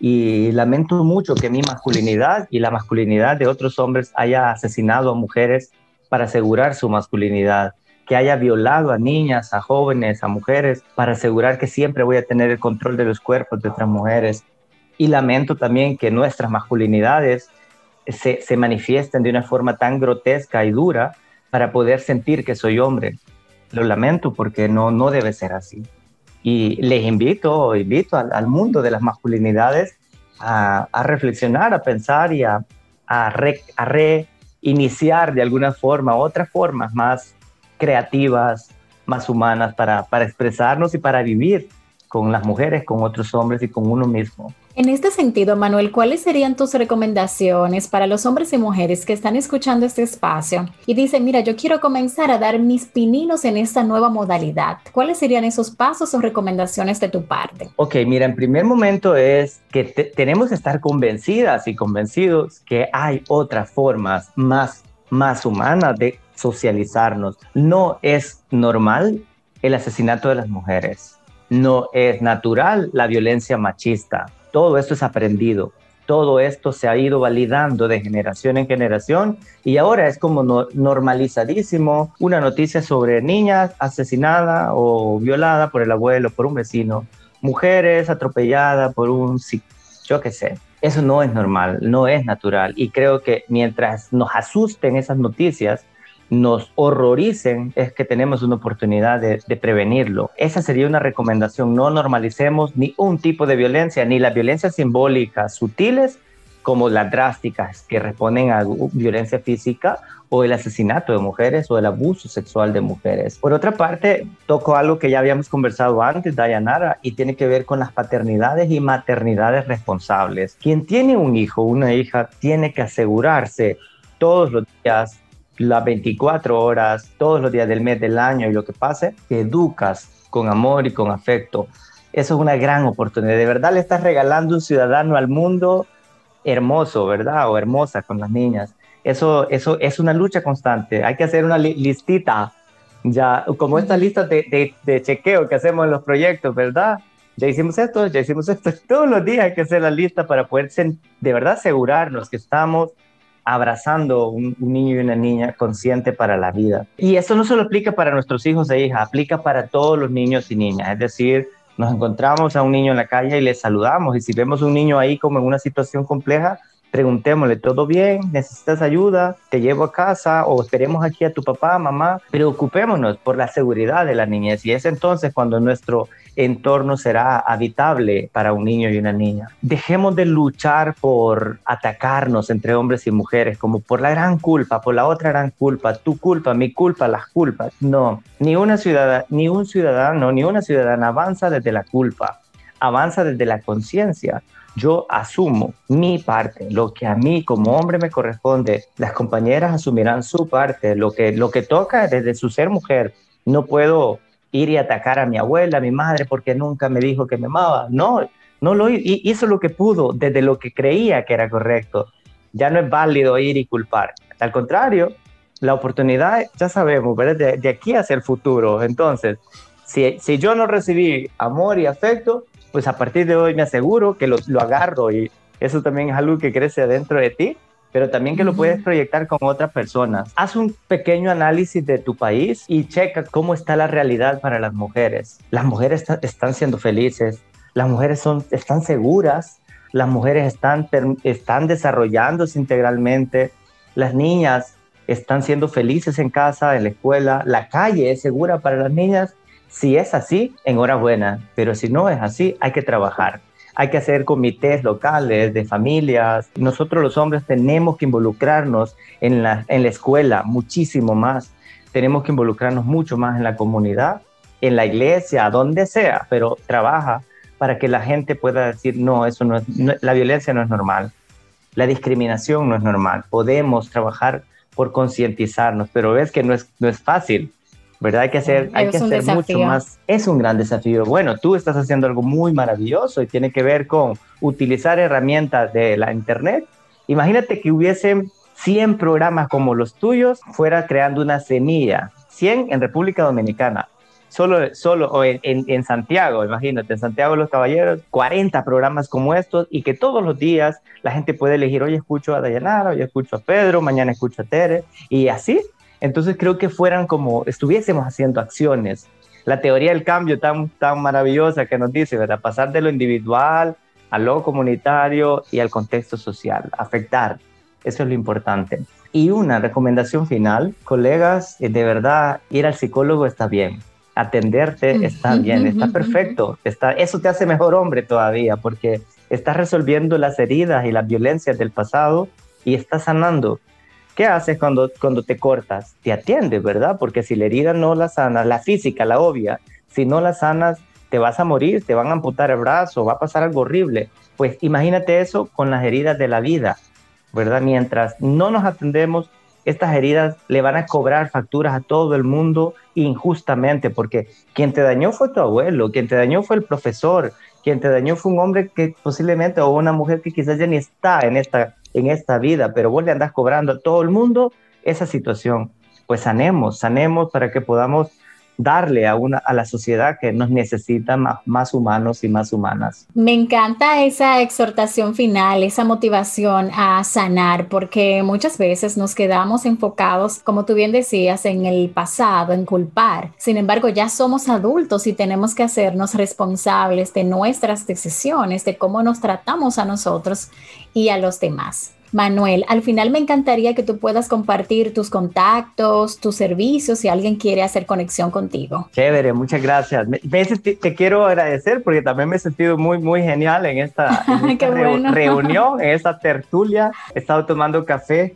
Y lamento mucho que mi masculinidad y la masculinidad de otros hombres haya asesinado a mujeres para asegurar su masculinidad, que haya violado a niñas, a jóvenes, a mujeres, para asegurar que siempre voy a tener el control de los cuerpos de otras mujeres. Y lamento también que nuestras masculinidades se, se manifiesten de una forma tan grotesca y dura para poder sentir que soy hombre. Lo lamento porque no, no debe ser así. Y les invito, invito al, mundo de las masculinidades a, reflexionar, a pensar y a, a, reiniciar de alguna forma otras formas más creativas, más humanas para, para expresarnos y para vivir con las mujeres, con otros hombres y con uno mismo. En este sentido, Manuel, ¿cuáles serían tus recomendaciones para los hombres y mujeres que están escuchando este espacio y dicen, mira, yo quiero comenzar a dar mis pininos en esta nueva modalidad? ¿Cuáles serían esos pasos o recomendaciones de tu parte? Ok, mira, en primer momento es que tenemos que estar convencidas y convencidos que hay otras formas más, más humanas de socializarnos. No es normal el asesinato de las mujeres. No es natural la violencia machista todo esto es aprendido. Todo esto se ha ido validando de generación en generación y ahora es como normalizadísimo una noticia sobre niñas asesinadas o violadas por el abuelo, por un vecino, mujeres atropelladas por un, yo qué sé. Eso no es normal, no es natural y creo que mientras nos asusten esas noticias, nos horroricen, es que tenemos una oportunidad de, prevenirlo. Esa sería una recomendación. No normalicemos ni un tipo de violencia, ni la violencia simbólica sutiles como las drásticas que responden a violencia física o el asesinato de mujeres o el abuso sexual de mujeres. Por otra parte, toco algo que ya habíamos conversado antes, Dayanara, y tiene que ver con las paternidades y maternidades responsables. Quien tiene un hijo, una hija, tiene que asegurarse todos los días las 24 horas, todos los días del mes, del año y lo que pase, te educas con amor y con afecto. Eso es una gran oportunidad. De verdad le estás regalando un ciudadano al mundo hermoso, ¿verdad? O hermosa con las niñas. Eso, eso es una lucha constante. Hay que hacer una listita, ya como estas listas de, de, chequeo que hacemos en los proyectos, ¿verdad? Ya hicimos esto, ya hicimos esto. Todos los días hay que hacer la lista para poder de verdad asegurarnos que estamos abrazando un, niño y una niña consciente para la vida. Y esto no solo aplica para nuestros hijos e hijas, aplica para todos los niños y niñas. Es decir, nos encontramos a un niño en la calle y le saludamos. Y si vemos un niño ahí como en una situación compleja, preguntémosle, ¿todo bien? ¿Necesitas ayuda? ¿Te llevo a casa? ¿O esperemos aquí a tu papá, mamá? Preocupémonos por la seguridad de la niñez y es entonces cuando nuestro entorno será habitable para un niño y una niña. Dejemos de luchar por atacarnos entre hombres y mujeres como por la gran culpa, por la otra gran culpa, tu culpa, mi culpa, las culpas. No, ni una ciudadana, ni un ciudadano, ni una ciudadana avanza desde la culpa, avanza desde la conciencia yo asumo mi parte, lo que a mí como hombre me corresponde, las compañeras asumirán su parte, lo que, lo que toca desde su ser mujer. No puedo ir y atacar a mi abuela, a mi madre, porque nunca me dijo que me amaba. No, no lo hizo lo que pudo desde lo que creía que era correcto. Ya no es válido ir y culpar. Al contrario, la oportunidad, ya sabemos, ¿verdad? De, aquí hacia el futuro. Entonces, si, si yo no recibí amor y afecto, pues a partir de hoy me aseguro que lo, lo agarro y eso también es algo que crece dentro de ti, pero también que lo puedes proyectar con otras personas. Haz un pequeño análisis de tu país y checa cómo está la realidad para las mujeres. Las mujeres están siendo felices, las mujeres son, están seguras, las mujeres están, están desarrollándose integralmente, las niñas están siendo felices en casa, en la escuela, la calle es segura para las niñas si es así, enhorabuena, pero si no es así, hay que trabajar. Hay que hacer comités locales de familias. Nosotros los hombres tenemos que involucrarnos en la, en la escuela muchísimo más. Tenemos que involucrarnos mucho más en la comunidad, en la iglesia, donde sea, pero trabaja para que la gente pueda decir, no, eso no es, la violencia no es normal, la discriminación no es normal. Podemos trabajar por concientizarnos, pero ves que no es, no es fácil ¿verdad? Hay que hacer, hay que hacer mucho más. Es un gran desafío. Bueno, tú estás haciendo algo muy maravilloso y tiene que ver con utilizar herramientas de la Internet. Imagínate que hubiesen 100 programas como los tuyos, fuera creando una semilla, 100 en República Dominicana, solo, solo o en, en, Santiago, imagínate, en Santiago de los Caballeros, 40 programas como estos y que todos los días la gente puede elegir, hoy escucho a Dayanara, hoy escucho a Pedro, mañana escucho a Tere y así. Entonces creo que fueran como estuviésemos haciendo acciones. La teoría del cambio tan, tan maravillosa que nos dice, ¿verdad? Pasar de lo individual a lo comunitario y al contexto social, afectar. Eso es lo importante. Y una recomendación final, colegas, eh, de verdad, ir al psicólogo está bien, atenderte está bien, está perfecto, está, eso te hace mejor hombre todavía, porque estás resolviendo las heridas y las violencias del pasado y estás sanando. ¿Qué haces cuando, cuando te cortas? Te atiendes, ¿verdad? Porque si la herida no la sanas, la física, la obvia, si no la sanas, te vas a morir, te van a amputar el brazo, va a pasar algo horrible. Pues imagínate eso con las heridas de la vida, ¿verdad? Mientras no nos atendemos, estas heridas le van a cobrar facturas a todo el mundo injustamente, porque quien te dañó fue tu abuelo, quien te dañó fue el profesor, quien te dañó fue un hombre que posiblemente o una mujer que quizás ya ni está en esta, en esta vida, pero vos le andás cobrando a todo el mundo esa situación. Pues sanemos, sanemos para que podamos darle a, una, a la sociedad que nos necesita más, humanos y más humanas. Me encanta esa exhortación final, esa motivación a sanar, porque muchas veces nos quedamos enfocados, como tú bien decías, en el pasado, en culpar. Sin embargo, ya somos adultos y tenemos que hacernos responsables de nuestras decisiones, de cómo nos tratamos a nosotros y a los demás. Manuel, al final me encantaría que tú puedas compartir tus contactos, tus servicios, si alguien quiere hacer conexión contigo. Chévere, muchas gracias. te quiero agradecer porque también me he sentido muy, muy genial en esta, reunión, en esta tertulia. He estado tomando café.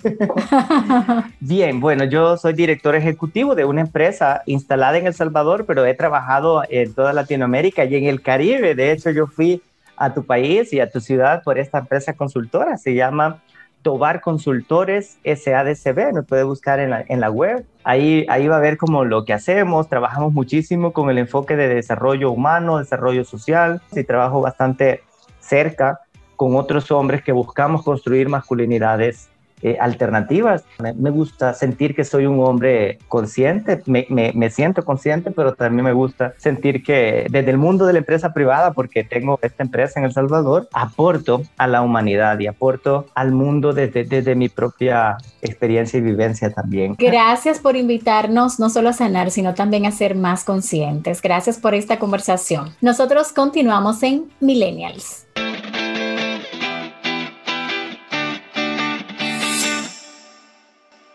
Bien, bueno, yo soy director ejecutivo de una empresa instalada en El Salvador, pero he trabajado en toda Latinoamérica y en el Caribe. De hecho, yo fui a tu país y a tu ciudad por esta empresa consultora. Se llama Tobar Consultores SADCB, nos puede buscar en la, en la web. Ahí, ahí va a ver como lo que hacemos, trabajamos muchísimo con el enfoque de desarrollo humano, desarrollo social, y trabajo bastante cerca con otros hombres que buscamos construir masculinidades eh, alternativas. Me, gusta sentir que soy un hombre consciente, me, siento consciente, pero también me gusta sentir que desde el mundo de la empresa privada, porque tengo esta empresa en El Salvador, aporto a la humanidad y aporto al mundo desde, desde mi propia experiencia y vivencia también. Gracias por invitarnos no solo a sanar, sino también a ser más conscientes. Gracias por esta conversación. Nosotros continuamos en Millennials.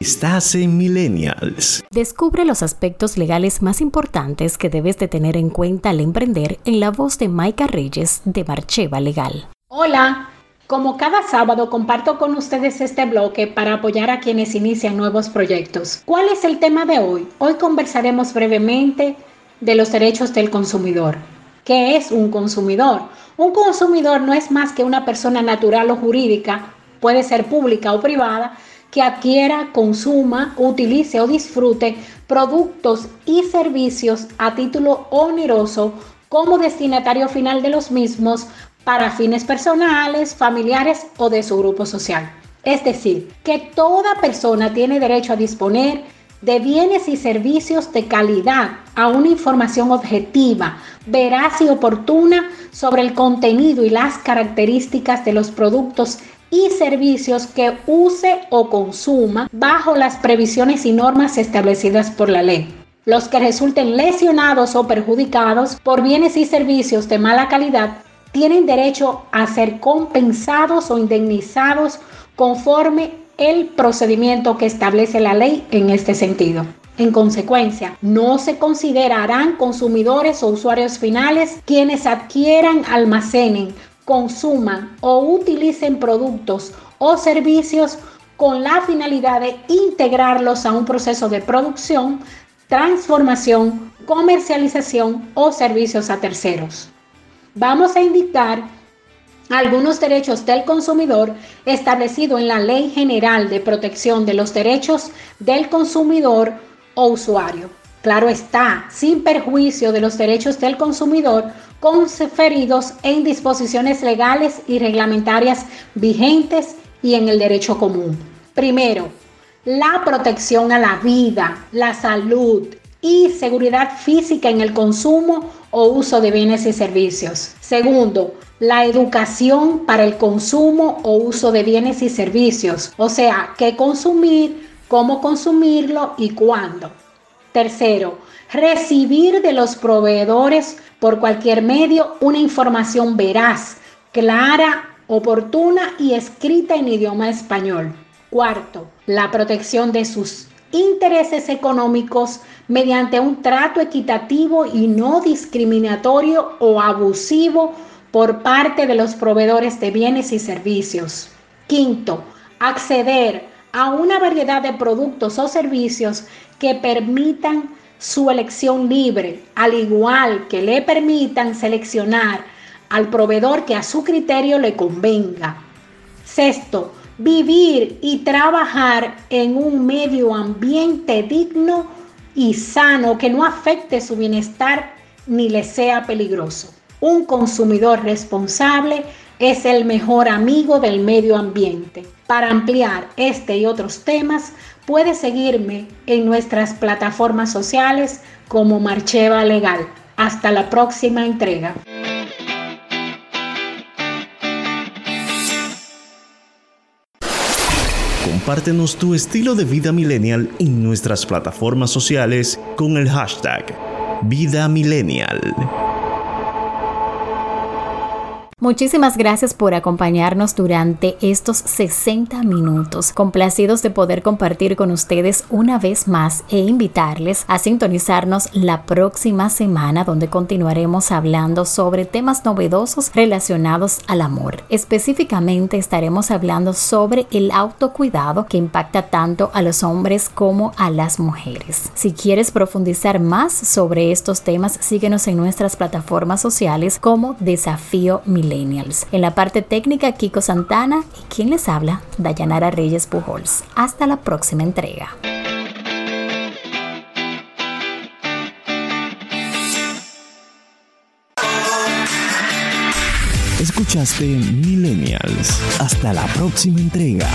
Estás en Millennials. Descubre los aspectos legales más importantes que debes de tener en cuenta al emprender en la voz de Maika Reyes de Marcheva Legal. Hola, como cada sábado comparto con ustedes este bloque para apoyar a quienes inician nuevos proyectos. ¿Cuál es el tema de hoy? Hoy conversaremos brevemente de los derechos del consumidor. ¿Qué es un consumidor? Un consumidor no es más que una persona natural o jurídica, puede ser pública o privada, que adquiera, consuma, utilice o disfrute productos y servicios a título oneroso como destinatario final de los mismos para fines personales, familiares o de su grupo social. Es decir, que toda persona tiene derecho a disponer de bienes y servicios de calidad, a una información objetiva, veraz y oportuna sobre el contenido y las características de los productos y servicios que use o consuma bajo las previsiones y normas establecidas por la ley. Los que resulten lesionados o perjudicados por bienes y servicios de mala calidad tienen derecho a ser compensados o indemnizados conforme el procedimiento que establece la ley en este sentido. En consecuencia, no se considerarán consumidores o usuarios finales quienes adquieran, almacenen, consuman o utilicen productos o servicios con la finalidad de integrarlos a un proceso de producción, transformación, comercialización o servicios a terceros. Vamos a indicar algunos derechos del consumidor establecido en la Ley General de Protección de los Derechos del Consumidor o Usuario. Claro está, sin perjuicio de los derechos del consumidor conferidos en disposiciones legales y reglamentarias vigentes y en el derecho común. Primero, la protección a la vida, la salud, y seguridad física en el consumo o uso de bienes y servicios. Segundo, la educación para el consumo o uso de bienes y servicios, o sea, qué consumir, cómo consumirlo y cuándo. Tercero, recibir de los proveedores por cualquier medio una información veraz, clara, oportuna y escrita en idioma español. Cuarto, la protección de sus intereses económicos mediante un trato equitativo y no discriminatorio o abusivo por parte de los proveedores de bienes y servicios. Quinto, acceder a una variedad de productos o servicios que permitan su elección libre, al igual que le permitan seleccionar al proveedor que a su criterio le convenga. Sexto, vivir y trabajar en un medio ambiente digno y sano que no afecte su bienestar ni le sea peligroso. Un consumidor responsable es el mejor amigo del medio ambiente. Para ampliar este y otros temas, puede seguirme en nuestras plataformas sociales como Marcheva Legal. Hasta la próxima entrega. Compártenos tu estilo de vida millennial en nuestras plataformas sociales con el hashtag Vida Millennial. Muchísimas gracias por acompañarnos durante estos 60 minutos. Complacidos de poder compartir con ustedes una vez más e invitarles a sintonizarnos la próxima semana donde continuaremos hablando sobre temas novedosos relacionados al amor. Específicamente estaremos hablando sobre el autocuidado que impacta tanto a los hombres como a las mujeres. Si quieres profundizar más sobre estos temas, síguenos en nuestras plataformas sociales como Desafío En la parte técnica, Kiko Santana y quien les habla, Dayanara Reyes Pujols. Hasta la próxima entrega. Escuchaste Millennials. Hasta la próxima entrega.